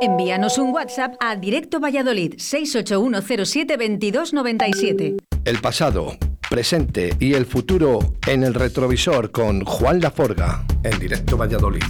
Envíanos un WhatsApp a Directo Valladolid 681072297. El pasado, presente y el futuro en el retrovisor con Juan Laforga en Directo Valladolid.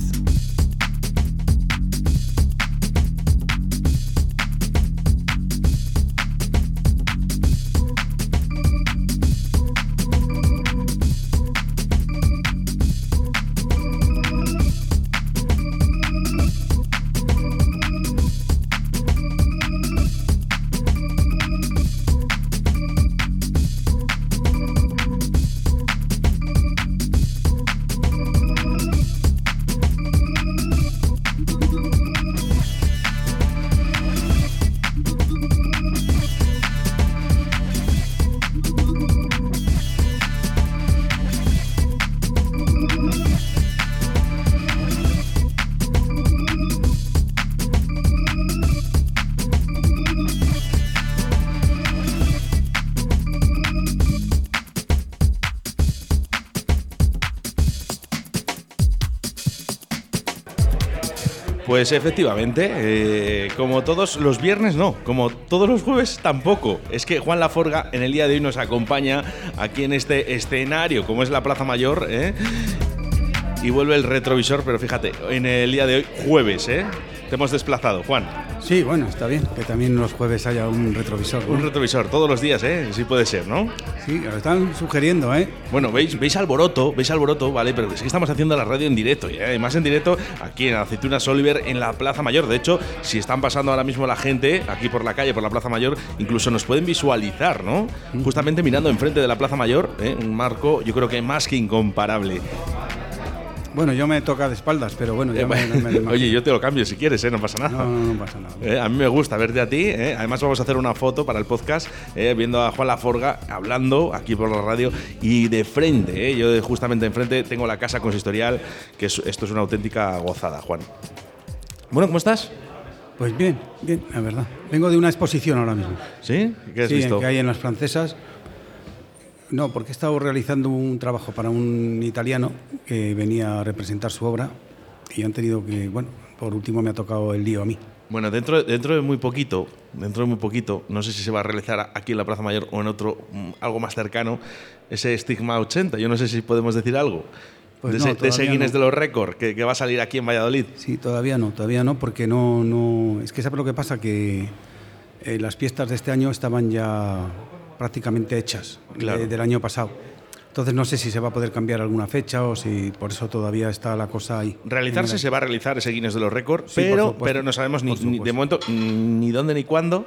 Pues efectivamente, eh, como todos los viernes no, como todos los jueves tampoco. Es que Juan Laforga en el día de hoy nos acompaña aquí en este escenario, como es la Plaza Mayor, ¿eh? y vuelve el retrovisor, pero fíjate, en el día de hoy, jueves, ¿eh? Te hemos desplazado, Juan. Sí, bueno, está bien que también los jueves haya un retrovisor. Un retrovisor, todos los días, ¿eh? Sí puede ser, ¿no? Sí, lo están sugiriendo, ¿eh? Bueno, veis, veis alboroto, veis alboroto, ¿vale? Pero es que estamos haciendo la radio en directo, ¿eh? además en directo aquí en Aceitunas Oliver, en la Plaza Mayor. De hecho, si están pasando ahora mismo la gente aquí por la calle, por la Plaza Mayor, incluso nos pueden visualizar, ¿no? Justamente mirando enfrente de la Plaza Mayor, ¿eh? un marco, yo creo que más que incomparable. Bueno, yo me toca de espaldas, pero bueno, ya me, me- me- Oye, yo te lo cambio si quieres, ¿eh? no pasa nada. No, no, no pasa nada. Eh, a mí me gusta verte a ti. eh. Además, vamos a hacer una foto para el podcast eh, viendo a Juan Laforga hablando aquí por la radio y de frente. eh. Yo justamente enfrente tengo la casa consistorial, que es- esto es una auténtica gozada, Juan. Bueno, ¿cómo estás? Pues bien, bien, la verdad. Vengo de una exposición ahora mismo. ¿Sí? ¿Qué has sí, visto? que hay en las francesas. No, porque he estado realizando un trabajo para un italiano que venía a representar su obra y han tenido que, bueno, por último me ha tocado el lío a mí. Bueno, dentro, dentro de muy poquito, dentro de muy poquito, no sé si se va a realizar aquí en la Plaza Mayor o en otro, mm, algo más cercano, ese Stigma 80. Yo no sé si podemos decir algo. Pues de, no, ese, de ese Guinness no. de los récords que, que va a salir aquí en Valladolid. Sí, todavía no, todavía no, porque no, no, es que sabes lo que pasa que eh, las fiestas de este año estaban ya prácticamente hechas Claro. de- del año pasado. Entonces no sé si se va a poder cambiar alguna fecha o si por eso todavía está la cosa ahí. Realizarse se va a realizar ese Guinness de los récords, Sí, pero, pero no sabemos ni, ni- de momento ni dónde ni cuándo.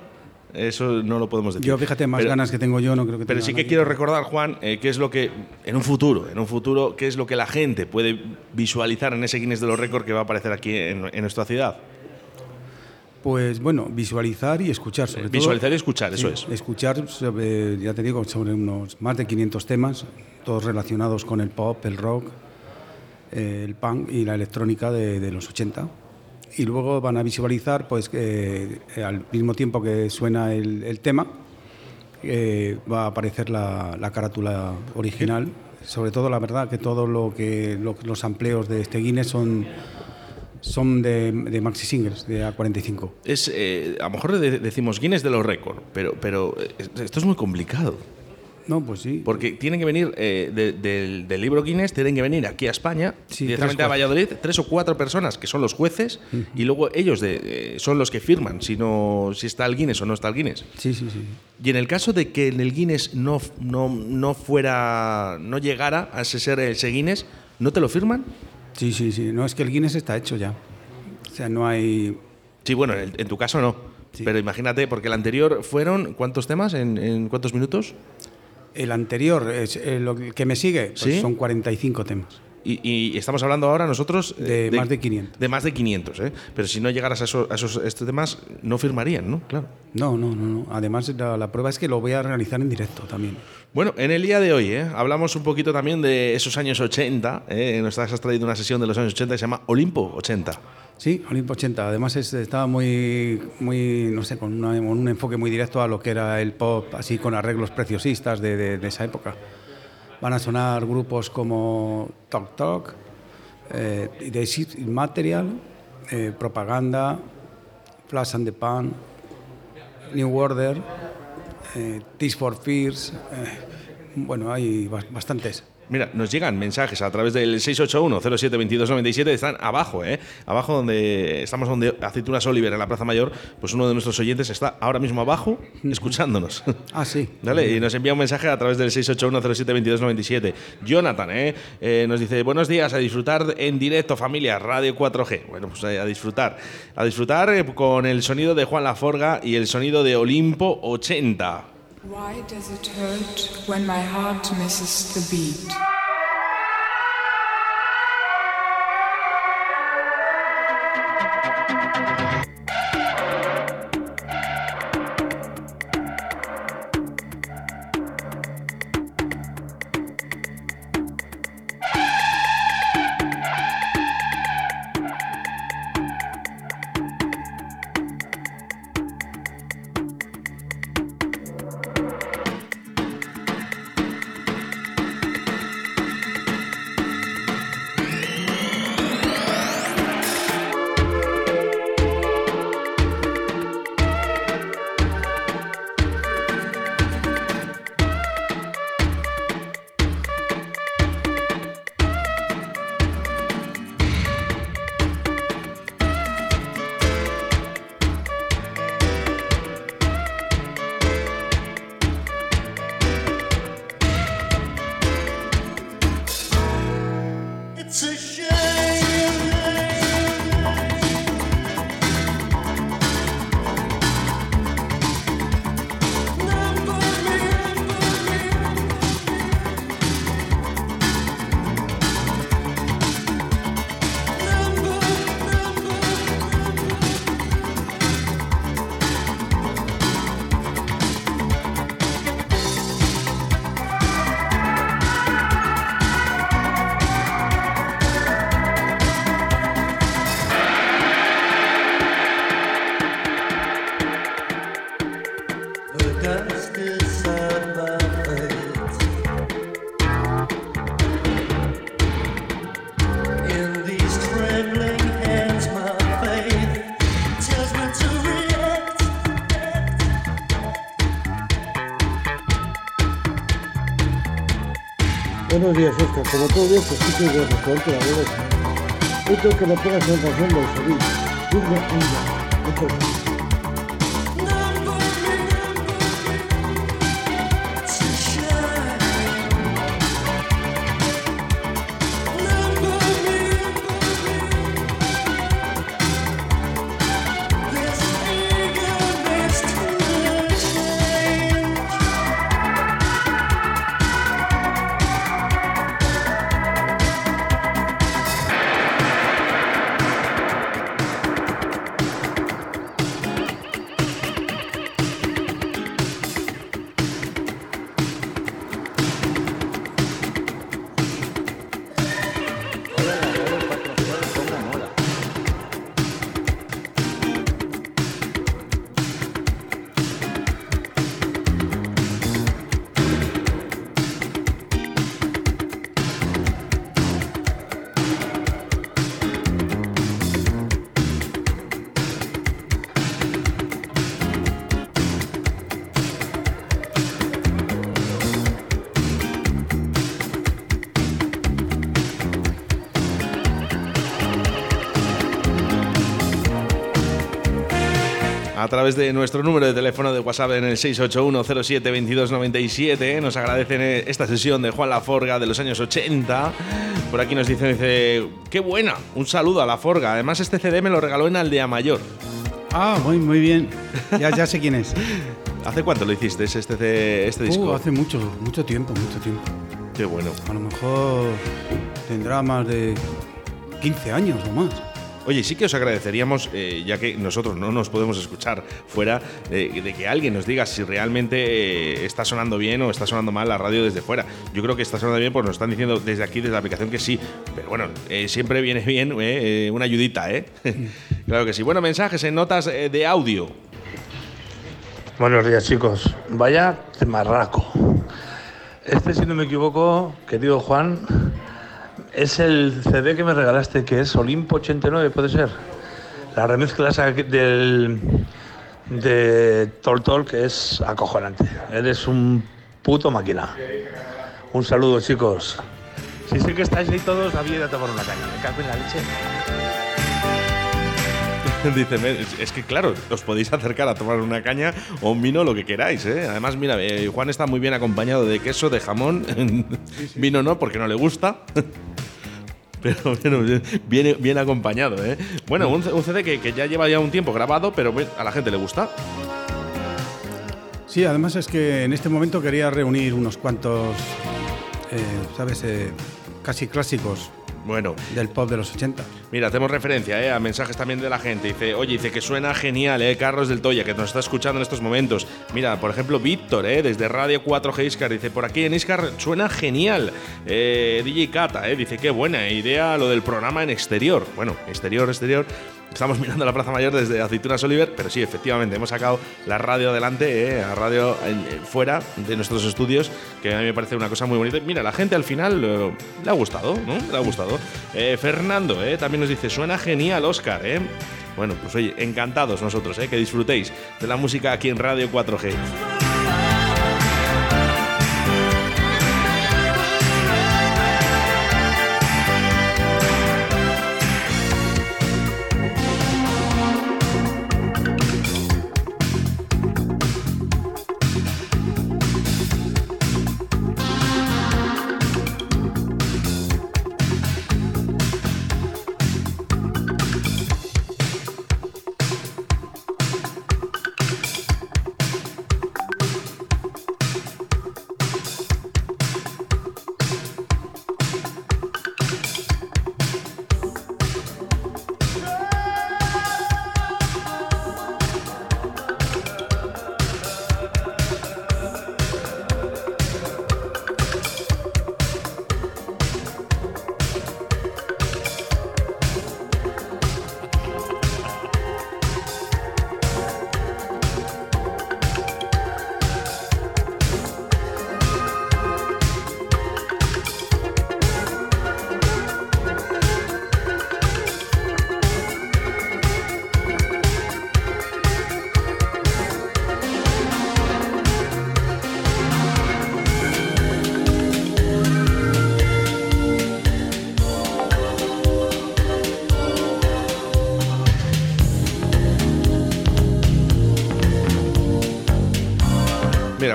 Eso no lo podemos decir. Yo fíjate, más Pero- ganas que tengo yo, no creo que Pero tenga sí que nadie. quiero recordar, Juan, eh, qué es lo que, en un futuro, en un futuro, qué es lo que la gente puede visualizar en ese Guinness de los récords que va a aparecer aquí en, en nuestra ciudad. Pues bueno, visualizar y escuchar sobre todo. Visualizar y escuchar, eso Sí, es. Escuchar, sobre, ya te digo, sobre unos más de 500 temas, todos relacionados con el pop, el rock, eh, el punk y la electrónica de, de los 80. Y luego van a visualizar, pues, eh, al mismo tiempo que suena el, el tema, eh, va a aparecer la, la carátula original. Sobre todo, la verdad, que todo lo que lo- los amplios de este Guinness son, son de, de maxi singles, de A45. Es, eh, a lo mejor de- decimos Guinness de los récords, pero, pero eh, esto es muy complicado. No, pues sí. Porque tienen que venir eh, de- del, del libro Guinness, tienen que venir aquí a España, Sí, directamente a Valladolid, tres o cuatro personas que son los jueces y luego ellos de- eh, son los que firman si, no, si está el Guinness o no está el Guinness. Sí, sí, sí. Y en el caso de que en el Guinness no, no, no fuera, no llegara a ese ser ese Guinness, ¿no te lo firman? Sí, sí, sí. No, es que el Guinness está hecho ya. O sea, no hay... Sí, bueno, en, el- en tu caso no. Sí. Pero imagínate, porque el anterior fueron, ¿cuántos temas? ¿En, en cuántos minutos? El anterior, es, eh, lo que me sigue, pues ¿Sí? son 45 temas. Y, y estamos hablando ahora nosotros eh, De más de 500. De más de 500, ¿eh? Pero si no llegaras a esos, a esos estos temas, no firmarían, ¿no? Claro. No, no, no. no. Además, la, la prueba es que lo voy a realizar en directo también. Bueno, en el día de hoy, ¿eh? hablamos un poquito también de esos años 80. ¿eh? Nos has traído una sesión de los años 80 que se llama Olimpo 80. Sí, Olimpo 80. Además, es- estaba muy, muy no sé, con, una- con un enfoque muy directo a lo que era el pop, así con arreglos preciosistas de, de- de esa época. Van a sonar grupos como Talk Talk, eh, The Material, eh, Propaganda, Flash and the Pan, New Order, eh, Tears for Fears. eh, bueno, hay bas- bastantes. Mira, nos llegan mensajes a través del 681-072297, están abajo, ¿eh? Abajo donde estamos donde Aceitunas Oliver en la Plaza Mayor, pues uno de nuestros oyentes está ahora mismo abajo escuchándonos. Ah, sí. ¿Vale? Y nos envía un mensaje a través del 681-072297. Jonathan, ¿eh? Eh, nos dice, buenos días, a disfrutar en directo, familia, Radio 4G. Bueno, pues eh, a disfrutar. A disfrutar eh, con el sonido de Juan Laforga y el sonido de Olimpo 80. Why does it hurt when my heart misses the beat? Buenos días, Oscar. Como todo día, pues sí de restaurante La tengo que me pongas una canción de ella. Muchas través de nuestro número de teléfono de WhatsApp en el 681072297 nos agradecen eh, esta sesión de Juan Laforga de los años 80. Por aquí nos dicen, dice, qué buena, un saludo a Laforga. Además este CD me lo regaló en Aldea Mayor. Ah, muy, muy bien. Ya, ya sé quién es. ¿Hace cuánto lo hiciste este, este, este disco? Uh, hace mucho, mucho tiempo, mucho tiempo. Qué bueno. A lo mejor tendrá más de 15 años o más. Oye, sí que os agradeceríamos, eh, ya que nosotros no nos podemos escuchar fuera, de que alguien nos diga si realmente eh, está sonando bien o está sonando mal la radio desde fuera. Yo creo que está sonando bien, pues nos están diciendo desde aquí, desde la aplicación, que sí. Pero bueno, eh, siempre viene bien una ayudita, ¿eh? claro que sí. Bueno, mensajes en notas de audio. Buenos días chicos. Vaya marraco. Este, si no me equivoco, querido Juan, es el CD que me regalaste, que es Olimpo 89, ¿puede ser? la remezcla del, de Tol Tol que es acojonante. Eres un puto máquina. Un saludo, chicos. Si sé que estáis ahí todos, había ido a tomar una caña. Me cago en la leche. Dice, "Me- es- es que claro, os podéis acercar a tomar una caña o un vino, lo que queráis, ¿eh? Además, mira, eh, Juan está muy bien acompañado de queso, de jamón. Vino no, porque no le gusta. Pero bueno, bien, bien acompañado, ¿eh? Bueno, un, CD que, que ya lleva ya un tiempo grabado, pero a la gente le gusta. Sí, además es que en este momento quería reunir unos cuantos, eh, ¿sabes? Eh, casi clásicos Bueno, del pop de los 80. Mira, hacemos referencia ¿eh? a mensajes también de la gente. Dice, oye, dice que suena genial, ¿eh? Carlos del Toya, que nos está escuchando en estos momentos. Mira, por ejemplo, Víctor, ¿eh? desde Radio 4G Iscar, dice, por aquí en Iscar suena genial. Eh, DJ Cata, ¿eh? dice, qué buena idea lo del programa en exterior. Bueno, exterior, exterior. Estamos mirando la Plaza Mayor desde Aceitunas Oliver, pero sí, efectivamente, hemos sacado la radio adelante, ¿eh? a radio en- eh, fuera de nuestros estudios, que a mí me parece una cosa muy bonita. Mira, la gente al final eh, le ha gustado, ¿no? Le ha gustado. Eh, Fernando, ¿eh? también nos dice, suena genial, Oscar, ¿eh? Bueno, pues oye, encantados nosotros, ¿eh? que disfrutéis de la música aquí en Radio 4G.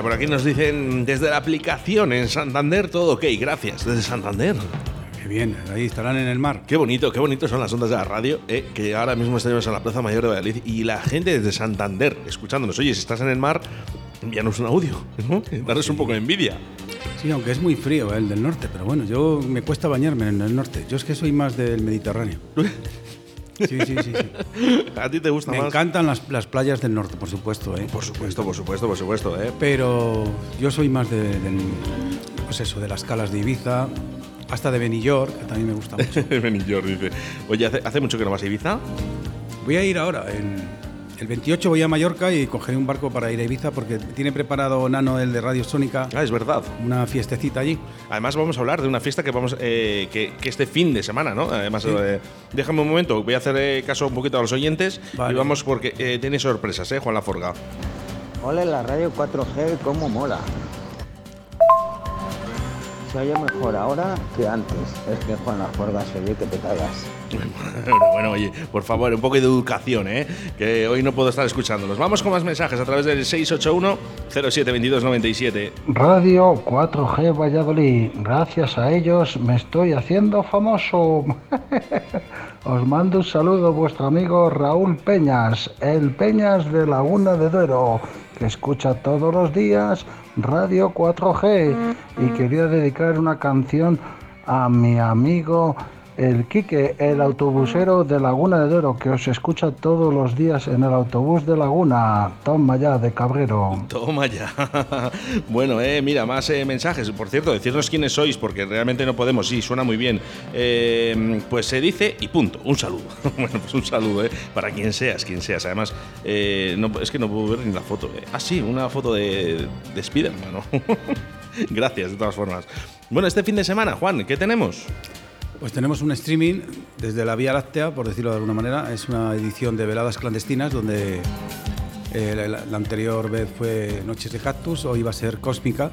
Por aquí nos dicen desde la aplicación en Santander, todo ok, gracias, desde Santander. Qué bien, ahí estarán en el mar. Qué bonito, qué bonito son las ondas de la radio, eh, que ahora mismo estamos en la Plaza Mayor de Valladolid y la gente desde Santander escuchándonos. Oye, si estás en el mar, envíanos un audio, ¿no? Danos un poco de envidia. Sí, aunque es muy frío el del norte, pero bueno, yo me cuesta bañarme en el norte. Yo es que soy más del Mediterráneo. Sí, sí, sí. sí. ¿A ti te gusta Me más? encantan las, las playas del norte, por supuesto, ¿eh? Por supuesto, por supuesto, por supuesto, ¿eh? Pero yo soy más de, pues eso, de las calas de Ibiza, hasta de Benillor, que también me gusta mucho. Benillor dice. Oye, ¿hace, hace mucho que no vas a Ibiza? Voy a ir ahora, en- el 28 voy a Mallorca y cogeré un barco para ir a Ibiza porque tiene preparado Nano, el de Radio Sónica, Ah, es verdad. una fiestecita allí. Además vamos a hablar de una fiesta que vamos eh, que, que este fin de semana, ¿no? Además, Sí. eh, déjame un momento, voy a hacer eh, caso un poquito a los oyentes Vale. y vamos porque eh, tiene sorpresas, ¿eh, Juan Laforga? Hola, la radio 4G, cómo mola. Se oye mejor ahora que antes. Es que Juan Las Forgas se oye que te cagas. bueno, bueno, oye, por favor, un poco de educación, ¿eh? Que hoy no puedo estar escuchándolos. Vamos con más mensajes a través del 681-072297. Radio 4G Valladolid. Gracias a ellos me estoy haciendo famoso. Os mando un saludo vuestro amigo Raúl Peñas, el Peñas de Laguna de Duero, que escucha todos los días Radio 4G. Y quería dedicar una canción a mi amigo el Quique, el autobusero de Laguna de Duero, que os escucha todos los días en el autobús de Laguna. Toma ya, de Cabrero. Toma ya. bueno, eh, mira, más eh, mensajes. Por cierto, decirnos quiénes sois, porque realmente no podemos. Sí, suena muy bien. Eh, pues se dice y punto. Un saludo. bueno, pues un saludo, ¿eh? Para quien seas, quien seas. Además, eh, no- es que no puedo ver ni la foto. Ah, sí, una foto de, de Spiderman, ¿no? Gracias, de todas formas. Bueno, este fin de semana, Juan, ¿qué tenemos? Pues tenemos un streaming desde la Vía Láctea, por decirlo de alguna manera. Es una edición de Veladas Clandestinas donde eh, la, anterior vez fue Noches de Cactus, hoy va a ser Cósmica.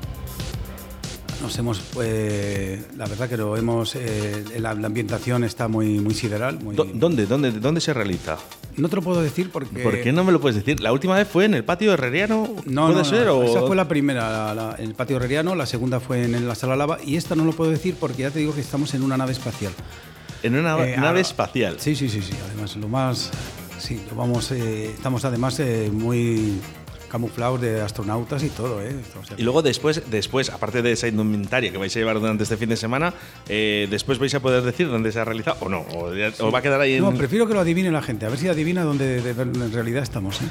Nos hemos, pues, la verdad que lo hemos, eh, la, ambientación está muy, muy sideral. ¿Dónde, dónde, ¿Dónde se realiza? No te lo puedo decir porque... ¿Por qué no me lo puedes decir? ¿La última vez fue en el patio herreriano? No, ¿Puede no, no, ser? o- Esa fue la primera, la- la- en el patio herreriano, la segunda fue en, la sala lava y esta no lo puedo decir porque ya te digo que estamos en una nave espacial. En una Eh, nave ahora- espacial. Sí, sí, sí, sí. Además, lo más. Sí, lo vamos. eh, estamos además eh, muy camuflados de astronautas y todo, ¿eh? O sea, Y luego después, después, aparte de esa indumentaria que vais a llevar durante este fin de semana, eh, después vais a poder decir dónde se ha realizado o no, o, ya- o va a quedar ahí en... No, prefiero que lo adivine la gente, a ver si adivina dónde de- en realidad estamos, ¿eh?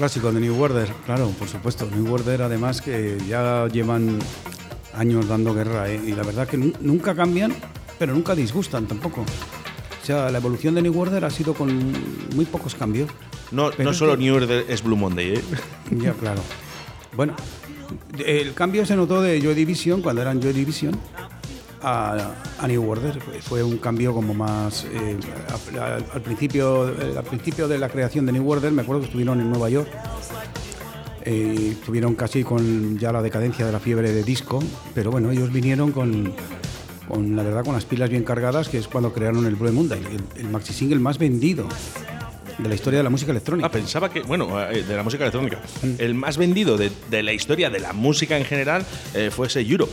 Clásico de New Order, claro, por supuesto. New Order, además, que ya llevan años dando guerra, ¿eh? y la verdad que nu- nunca cambian, pero nunca disgustan tampoco. O sea, la evolución de New Order ha sido con muy pocos cambios. No, no solo que- New Order es Blue Monday, ¿eh? Ya, claro. Bueno, el cambio se notó de Joy Division, cuando eran Joy Division, a, a New Order. Fue un cambio como más... eh, al, principio, eh, al principio de la creación de New Order, me acuerdo que estuvieron en Nueva York. eh, estuvieron casi con ya la decadencia de la fiebre de disco, pero bueno, ellos vinieron con, con la verdad, con las pilas bien cargadas, que es cuando crearon el Blue Monday, el, el maxi single más vendido de la historia de la música electrónica. Ah, pensaba que, bueno, de la música electrónica. El más vendido de, de la historia de la música en general eh, fue ese Europe.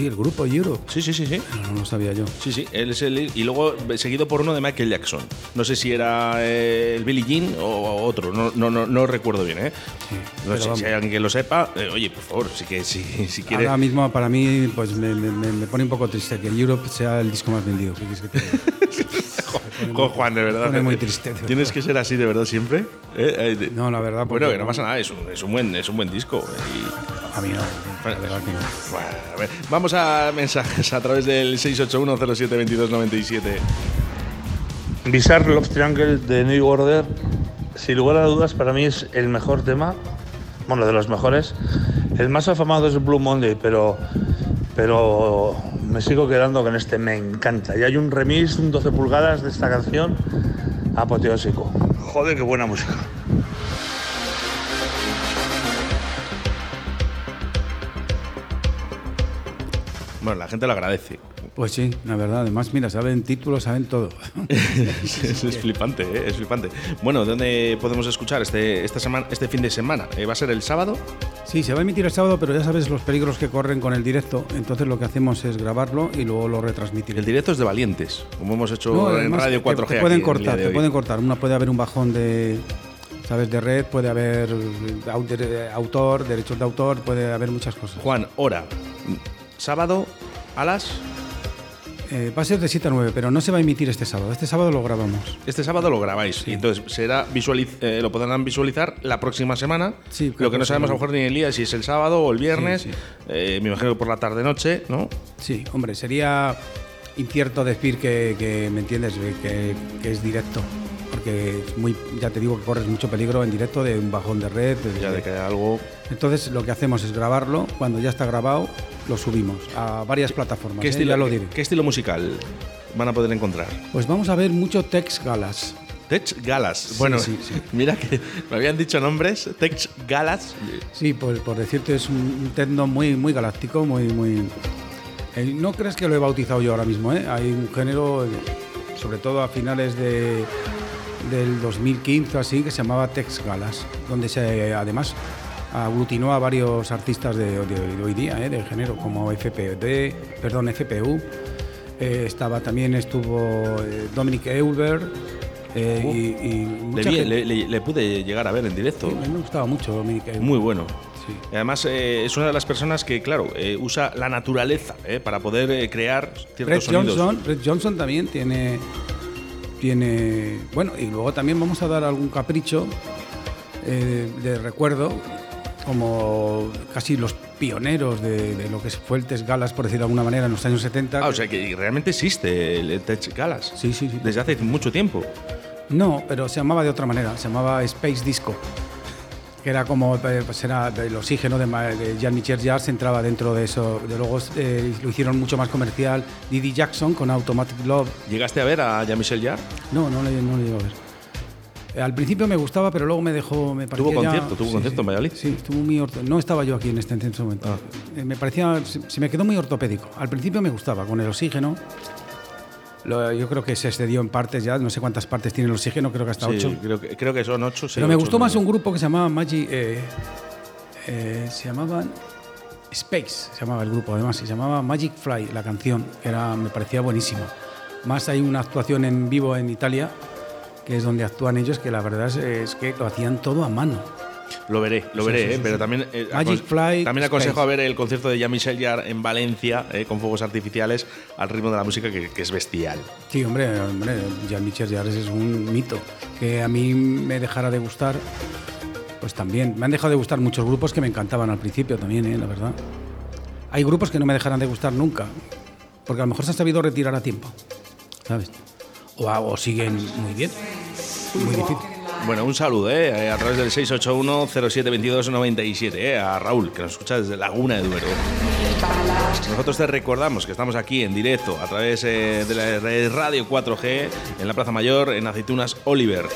Sí, el grupo Europe. Sí, sí, sí, sí. No, no lo sabía yo. Sí, sí, él es el. Y luego seguido por uno de Michael Jackson. No sé si era eh, el Billie Jean o otro, no, no, no, no recuerdo bien, ¿eh? no pero sé si hay alguien que lo sepa. eh, oye, por favor, sí que si, si quiere. Ahora mismo para mí pues me, me- me- pone un poco triste que Europe sea el disco más vendido. ¿Qué quieres que te Jo, Juan, de verdad. pone muy triste, de Tienes que ser así de verdad siempre. ¿eh? Eh, de- No, la verdad. Bueno, que no pasa nada, es un, es un, buen, es un buen disco. eh, y- A mí no. La verdad que no. Bueno, a ver, vamos a mensajes a través del 681072297. Bizarre Love Triangle de New Order, sin lugar a dudas, para mí es el mejor tema, bueno, de los mejores. El más afamado es Blue Monday, pero, pero me sigo quedando con este, me encanta. Y hay un remix, un 12 pulgadas de esta canción, apoteósico. Joder, qué buena música. Bueno, la gente lo agradece. Pues sí, la verdad. Además, mira, saben títulos, saben todo. es, es flipante, ¿eh? es flipante. Bueno, ¿dónde podemos escuchar este, esta semana, este fin de semana? Eh, ¿Va a ser el sábado? Sí, se va a emitir el sábado, pero ya sabes los peligros que corren con el directo. Entonces lo que hacemos es grabarlo y luego lo retransmitiremos. El directo es de valientes, como hemos hecho No, en Radio te- 4G. Te, pueden aquí cortar, te pueden cortar. Una puede haber un bajón de, sabes, de red, puede haber de- autor, derechos de autor, puede haber muchas cosas. Juan, hora. Sábado a las. Eh, va a ser de 7 a 9, pero no se va a emitir este sábado. Este sábado lo grabamos. Este sábado lo grabáis y entonces será visualiz- eh, lo podrán visualizar la próxima semana. Sí, lo que no sabemos a lo mejor ni el día si es el sábado o el viernes. Sí. Eh, me imagino que por la tarde noche, ¿no? Sí, hombre, sería incierto decir que, que, ¿me entiendes?, que, que es directo. Porque es muy, ya te digo que corres mucho peligro en directo de un bajón de red. de- Ya de que algo. Entonces lo que hacemos es grabarlo, cuando ya está grabado lo subimos a varias plataformas. ¿Qué ¿eh? estilo, Ya lo qué- diré. qué estilo musical van a poder encontrar? Pues vamos a ver mucho Tex Galas. Tech Galas. Bueno, sí, sí. mira que me habían dicho nombres. Tech Galas. Sí, pues por decirte es un, techno muy, muy galáctico, muy, muy. eh, no crees que lo he bautizado yo ahora mismo, ¿eh? Hay un género, sobre todo a finales de, del 2015 así, que se llamaba Tex Galas, donde se además aglutinó a varios artistas de, de- de hoy día, ¿eh? del género, como FPD, perdón, FPU. Eh, estaba también estuvo eh, Dominic Eulberg eh, y, y Le, vi- gente- le- le- le pude llegar a ver en directo. Sí, me gustaba mucho Dominic Eulberg. Muy bueno. Sí. Además, eh, es una de las personas que, claro, eh, usa la naturaleza para poder crear ciertos Red sonidos. Johnson, Red Johnson también tiene, tiene. Bueno, y luego también vamos a dar algún capricho eh, de recuerdo, como casi los pioneros de, de lo que fue el Test Galas, por decirlo de alguna manera, en los años 70. Ah, o sea que realmente existe el Tech Galas. Sí, sí, sí. Desde hace mucho tiempo. No, pero se llamaba de otra manera, se llamaba Space Disco. Que era como, eh, pues era el oxígeno de, Jean-Michel Jarre entraba dentro de eso. De luego eh, lo hicieron mucho más comercial. Didi Jackson con Automatic Love. ¿Llegaste a ver a Jean-Michel Jarre? No, no le, no le llego a ver. Eh, Al principio me gustaba, pero luego me dejó. Me Tuvo ya- concierto, tuvo sí, concierto sí. en Valladolid. Sí, estuvo muy orto- No estaba yo aquí en este, en este momento. Ah. Eh, me parecía. Se, se me quedó muy ortopédico. Al principio me gustaba, con el oxígeno. Lo- yo creo que se excedió en partes ya. No sé cuántas partes tiene el oxígeno, creo que hasta Sí, ocho. Creo que, creo que son ocho. sí, Pero me ocho, gustó más un grupo que se llamaba Magic. eh, eh, se llamaban Space, se llamaba el grupo además, se llamaba Magic Fly, la canción, que era, me parecía buenísima. Más hay una actuación en vivo en Italia, que es donde actúan ellos, que la verdad es, es que lo hacían todo a mano. Lo veré, lo Sí, veré, sí, eh, pero también, eh, Magic Fly también aconsejo Space. a ver el concierto de Jean-Michel Jarre en Valencia eh, con fuegos artificiales al ritmo de la música que, que es bestial. Sí, hombre, hombre, Jean-Michel Jarre es un mito. Que a mí me dejara de gustar, pues también. Me han dejado de gustar muchos grupos que me encantaban al principio también, eh, la verdad. Hay grupos que no me dejarán de gustar nunca, porque a lo mejor se han sabido retirar a tiempo, ¿sabes? O, o siguen muy bien. Muy difícil. Bueno, un saludo eh, a través del 681-072297 eh, a Raúl, que nos escucha desde Laguna de Duero. Nosotros te recordamos que estamos aquí en directo a través eh, de la Radio 4G en la Plaza Mayor, en Aceitunas Oliver.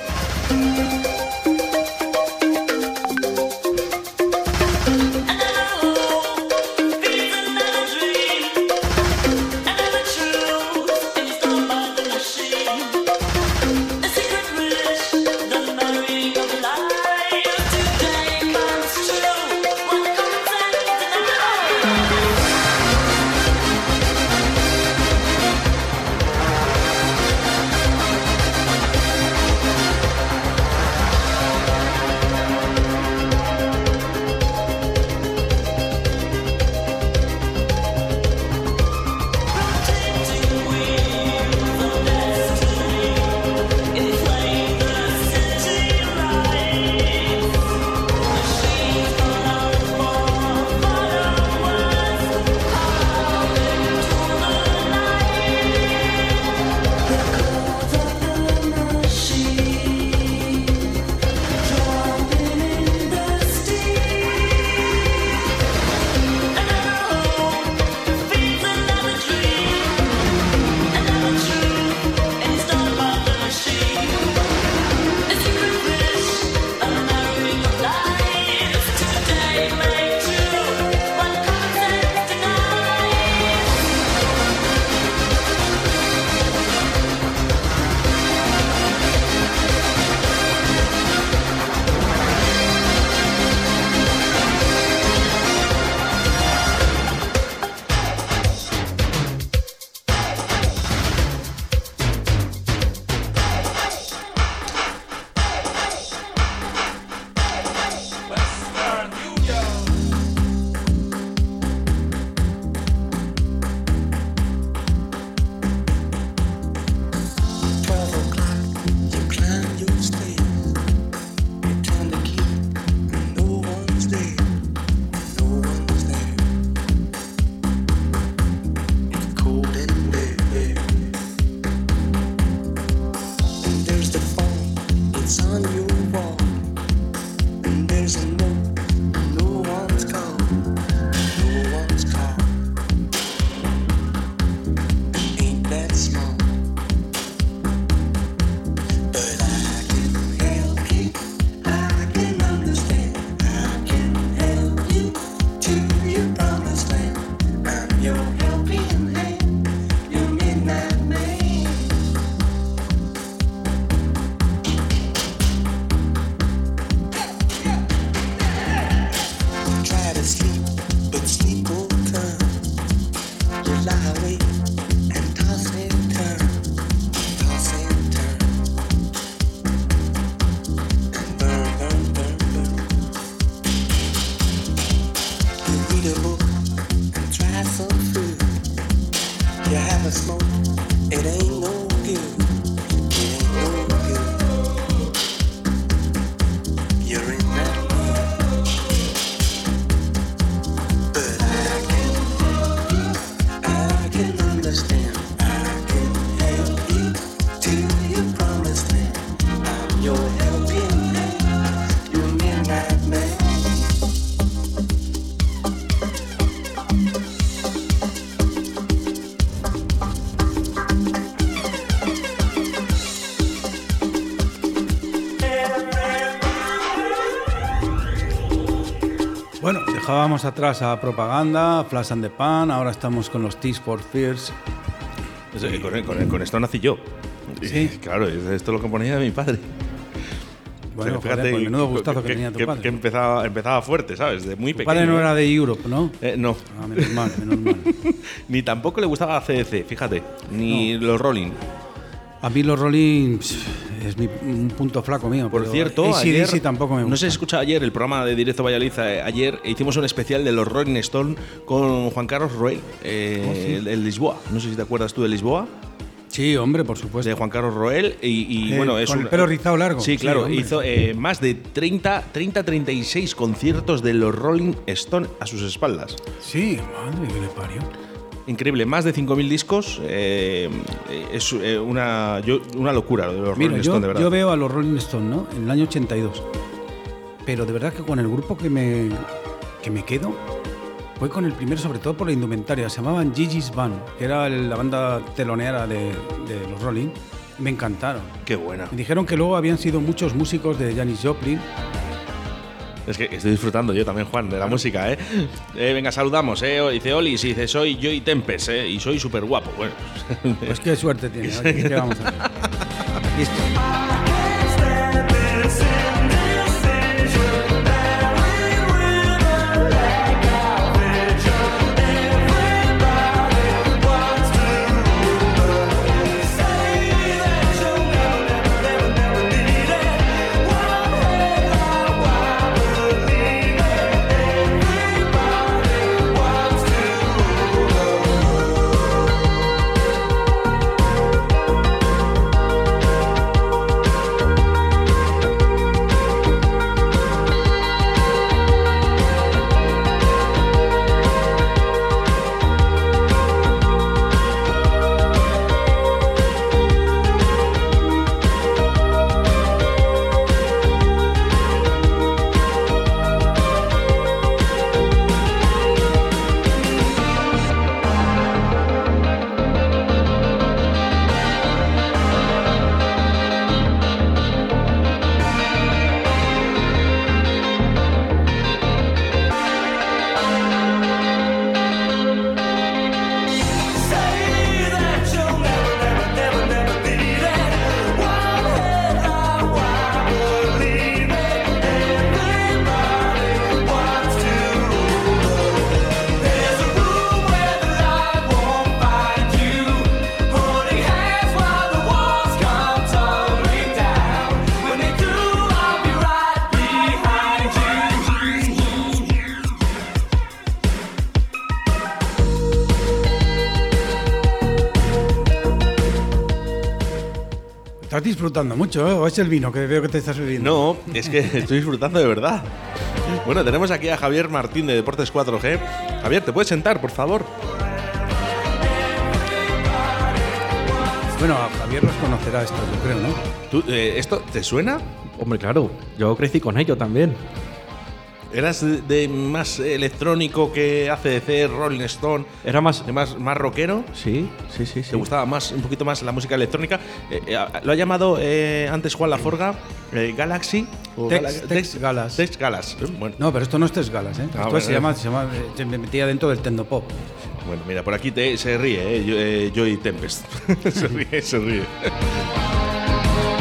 been Bueno, dejábamos atrás a Propaganda, Flash and the Pan, ahora estamos con los Tears for Fears. Que con, con- con esto nací yo. Sí. Claro, es- esto es lo que ponía mi padre. Bueno, O sea, joder, pues menudo gustazo que tenía tu que, padre. que empezaba, empezaba fuerte, ¿sabes? De muy Tu pequeño. padre no era de Europe, ¿no? Eh, no. Ah, menos mal, menos mal. Ni tampoco le gustaba CDC, fíjate. Ni los Rolling. A mí los Rolling es mi, un punto flaco mío. Por cierto, ayer, tampoco me gusta. no sé si escuchado ayer el programa de Directo Valladolid. eh, Ayer hicimos un especial de los Rolling Stone con Juan Carlos Roel, eh, Oh, sí. el, el Lisboa. No sé si te acuerdas tú de Lisboa. Sí, hombre, por supuesto. De Juan Carlos Roel. Y, y, Eh, bueno, es con un- el pelo rizado largo. Sí, Sí, claro. hombre. hizo eh, más de 30, 30, 36 conciertos de los Rolling Stone a sus espaldas. Sí, madre que le parió. Increíble, más de 5.000 discos. eh, es eh, una, yo- una locura lo de los Mira, Rolling yo, Stone, de verdad. yo veo a los Rolling Stones, ¿no? En el año 82. Pero de verdad que con el grupo que me, que me quedo, fue con el primero, sobre todo por la indumentaria. Se llamaban Gigi's Band, que era la banda telonera de, de los Rolling. Me encantaron. Qué buena. Me dijeron que luego habían sido muchos músicos de Janis Joplin. Es que estoy disfrutando yo también, Juan, de la música, ¿eh? Eh, venga, saludamos, ¿eh? Dice Oli, si dice soy Joy Tempest, ¿eh? Y soy súper guapo. Bueno, Pues qué suerte tiene. ¿Qué, qué vamos a hacer? Listo. Disfrutando mucho, ¿eh? ¿O es el vino que veo que te estás bebiendo? no, es que estoy disfrutando de verdad. Bueno, tenemos aquí a Javier Martín de Deportes 4G. Javier, ¿te puedes sentar, por favor? Bueno, a Javier los conocerá esto, yo creo, ¿no? ¿Tú, eh, ¿Esto te suena? Hombre, claro, yo crecí con ello también. ¿Eras de, de más electrónico que ACDC, Rolling Stone? Era más. ¿De más, más rockero? Sí, sí, sí. sí. ¿Te gustaba más, un poquito más la música electrónica? Eh, eh, lo ha llamado eh, antes Juan Laforga eh, Galaxy. o Tex- Gala- Tex Galas. Tex Galas. Bueno, No, pero esto no es Test Galas, ¿eh? Ah, esto bueno. se, llama, se, llama, se metía dentro del Tendopop. bueno, mira, por aquí te- se ríe, Yo- Joey Tempest. se ríe, se ríe.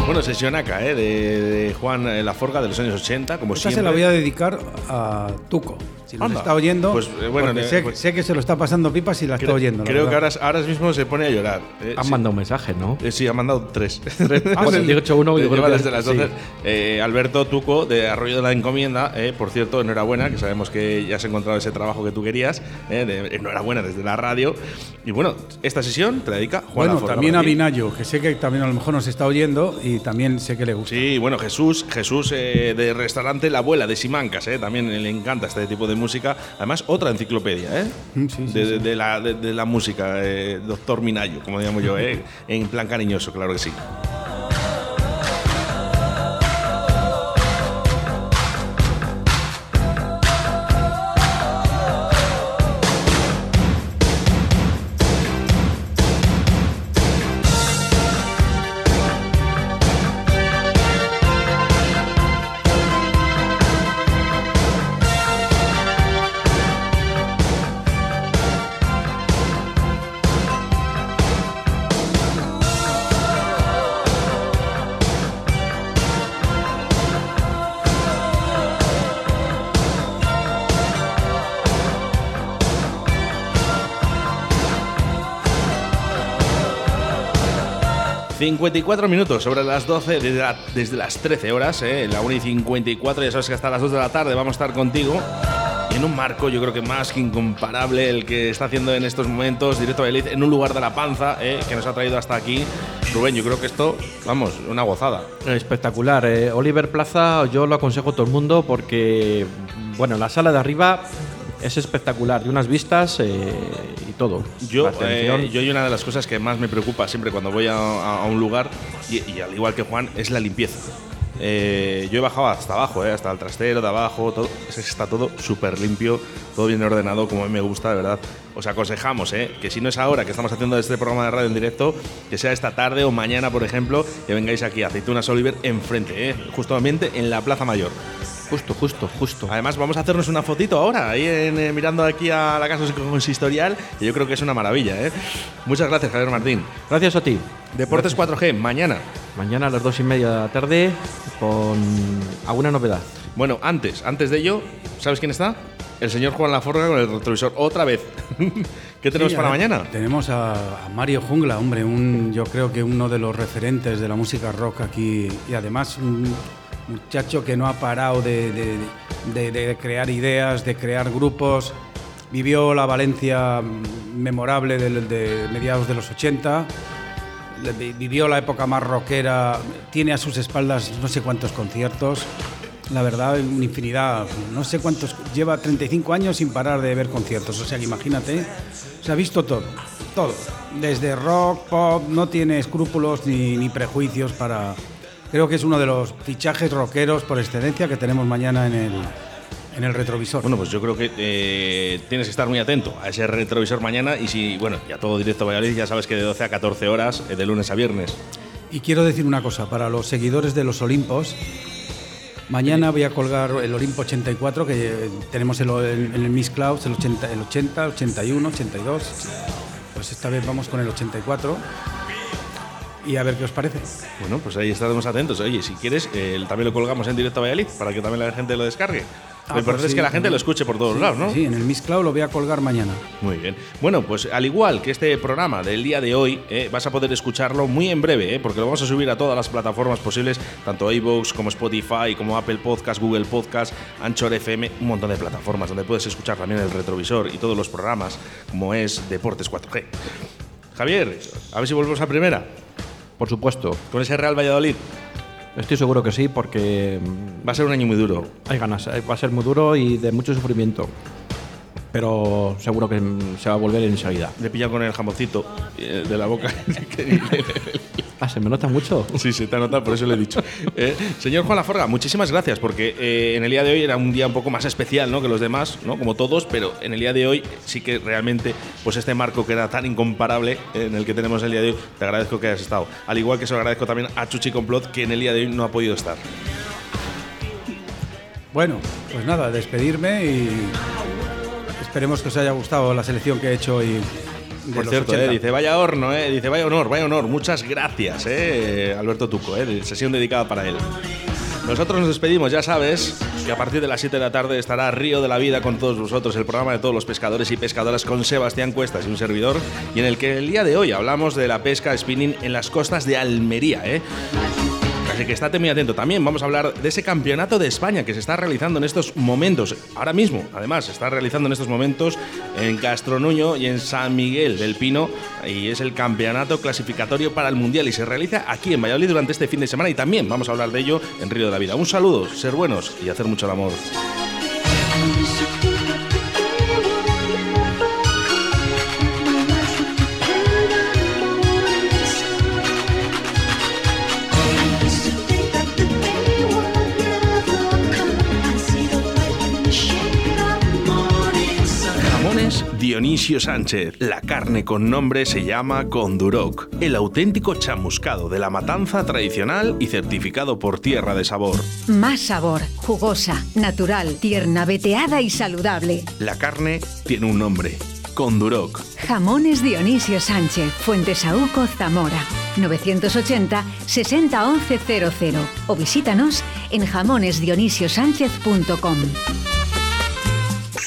Bueno, sesionaca, ¿eh? De, de Juan eh, Laforga de los años 80, como Esta siempre. se la voy a dedicar a Tuco. Si nos Anda. está oyendo, Pues, eh, bueno, porque eh, sé, pues- sé que se lo está pasando pipa si la está Creo, oyendo. la creo que ahora, ahora mismo se pone a llorar. eh, Han sí. mandado un mensaje, ¿no? Eh, sí, ha mandado tres. Ah, yo creo que desde las sí. 12. Eh, Alberto Tuco, de Arroyo de la Encomienda, eh, por cierto, enhorabuena, que sabemos que ya has encontrado ese trabajo que tú querías. eh, de- enhorabuena desde la radio. Y bueno, esta sesión te la dedica Juan Bueno, también a. Vinayo, que sé que también a lo mejor nos está oyendo y también sé que le gusta. Sí, bueno, Jesús, Jesús eh, de restaurante La Abuela de Simancas, eh, también le encanta este tipo de música. Además, otra enciclopedia, ¿eh? Sí, sí, de, sí. de- de la, de, de la música, eh, doctor Minayo, como llamo yo, ¿eh? en plan cariñoso, claro que sí. ...54 minutos sobre las 12... Desde, la- desde las 13 horas... ¿eh? La 1 y 54... Ya sabes que hasta las 2 de la tarde vamos a estar contigo... En un marco, yo creo que más que incomparable el que está haciendo en estos momentos Directo Valladolid en un lugar de la panza, ¿eh? que nos ha traído hasta aquí. Rubén, yo creo que esto, vamos, una gozada. Espectacular. eh, Oliver Plaza, yo lo aconsejo a todo el mundo porque, bueno, la sala de arriba es espectacular, de unas vistas eh, y todo. Yo, eh, yo hay una de las cosas que más me preocupa siempre cuando voy a, un lugar, y, y al igual que Juan, es la limpieza. Eh, yo he bajado hasta abajo, hasta el trastero de abajo, todo, está todo súper limpio, todo bien ordenado, como a mí me gusta, de verdad. Os aconsejamos eh, que si no es ahora que estamos haciendo este programa de radio en directo, que sea esta tarde o mañana, por ejemplo, que vengáis aquí a Aceitunas Oliver enfrente, eh, justamente en la Plaza Mayor. Justo, justo, justo. Además, vamos a hacernos una fotito ahora, ahí en, eh, mirando aquí a la casa consistorial, que yo creo que es una maravilla. ¿eh? Muchas gracias, Javier Martín. Gracias a ti. Deportes 4G, mañana. Mañana a las dos y media de la tarde con alguna novedad. Bueno, antes, antes de ello, ¿sabes quién está? El señor Juan Laforga con el retrovisor, otra vez. ¿Qué tenemos Sí, para mañana? Tenemos a, a Mario Jungla, hombre, un, yo creo que uno de los referentes de la música rock aquí y además un muchacho que no ha parado de, de- de- de crear ideas, de crear grupos. Vivió la Valencia memorable de, mediados de los 80, le- vi- vivió la época más rockera, tiene a sus espaldas no sé cuántos conciertos. La verdad, una infinidad. No sé cuántos. Lleva 35 años sin parar de ver conciertos. O sea que imagínate. Se ha visto todo. Todo. Desde rock, pop. No tiene escrúpulos ni, ni prejuicios para. Creo que es uno de los fichajes rockeros por excelencia que tenemos mañana en el, en el retrovisor. Bueno, pues yo creo que eh, tienes que estar muy atento a ese retrovisor mañana y si, bueno, ya todo directo a Valladolid, ya sabes que de 12 a 14 horas, eh, de lunes a viernes. Y quiero decir una cosa, para los seguidores de los Olimpos, mañana voy a colgar el Olimpo 84, que eh, tenemos en el, Miss Clouds, el 80, el 80, 81, 82. Pues esta vez vamos con el 84. Y a ver qué os parece. Bueno, pues ahí estaremos atentos. Oye, si quieres, eh, también lo colgamos en directo a Valladolid para que también la gente lo descargue. Ah, lo importante pues es que la gente lo escuche por todos Sí, lados, ¿no? Sí, en el Miss Cloud lo voy a colgar mañana. Muy bien. Bueno, pues al igual que este programa del día de hoy, eh, vas a poder escucharlo muy en breve, eh, porque lo vamos a subir a todas las plataformas posibles, tanto iVoox como Spotify, como Apple Podcast, Google Podcast, Anchor FM, un montón de plataformas donde puedes escuchar también el retrovisor y todos los programas, como es Deportes 4G. Javier, a ver si volvemos a primera. Por supuesto. Con ese Real Valladolid. Estoy seguro que sí, porque mm, Va a ser un año muy duro. hay ganas. eh, Va a ser muy duro y de mucho sufrimiento. pero seguro que mm, se va a volver enseguida. Le pilla con el jamoncito eh, de la boca. Ah, ¿se me nota mucho? Sí, se te ha notado, por eso le he dicho. Eh, señor Juan Laforga, muchísimas gracias, porque eh, en el día de hoy era un día un poco más especial ¿no? que los demás, ¿no? como todos, pero en el día de hoy sí que realmente, pues este marco que era tan incomparable eh, en el que tenemos el día de hoy, te agradezco que hayas estado. Al igual que se lo agradezco también a Chuchi Complot, que en el día de hoy no ha podido estar. Bueno, pues nada, despedirme y esperemos que os haya gustado la selección que he hecho hoy. De Por los cierto, 80. eh, dice, vaya horno, eh, dice, vaya honor, vaya honor. Muchas gracias, eh, Alberto Tuco, eh, sesión dedicada para él. Nosotros nos despedimos, ya sabes que a partir de las 7 de la tarde estará Río de la Vida con todos vosotros, el programa de todos los pescadores y pescadoras con Sebastián Cuestas y un servidor, y en el que el día de hoy hablamos de la pesca spinning en las costas de Almería. ¿eh? Así que estate muy atento. También vamos a hablar de ese campeonato de España que se está realizando en estos momentos, ahora mismo, además, se está realizando en estos momentos en Castronuño y en San Miguel del Pino, y es el campeonato clasificatorio para el Mundial y se realiza aquí en Valladolid durante este fin de semana y también vamos a hablar de ello en Río de la Vida. Un saludo, ser buenos y hacer mucho el amor. Dionisio Sánchez. La carne con nombre se llama Conduroc, el auténtico chamuscado de la matanza tradicional y certificado por Tierra de Sabor. Más sabor, jugosa, natural, tierna, veteada y saludable. La carne tiene un nombre, Conduroc. Jamones Dionisio Sánchez, Fuentesauco, Zamora. 980 60 11 00 o visítanos en jamonesdionisiosánchez.com.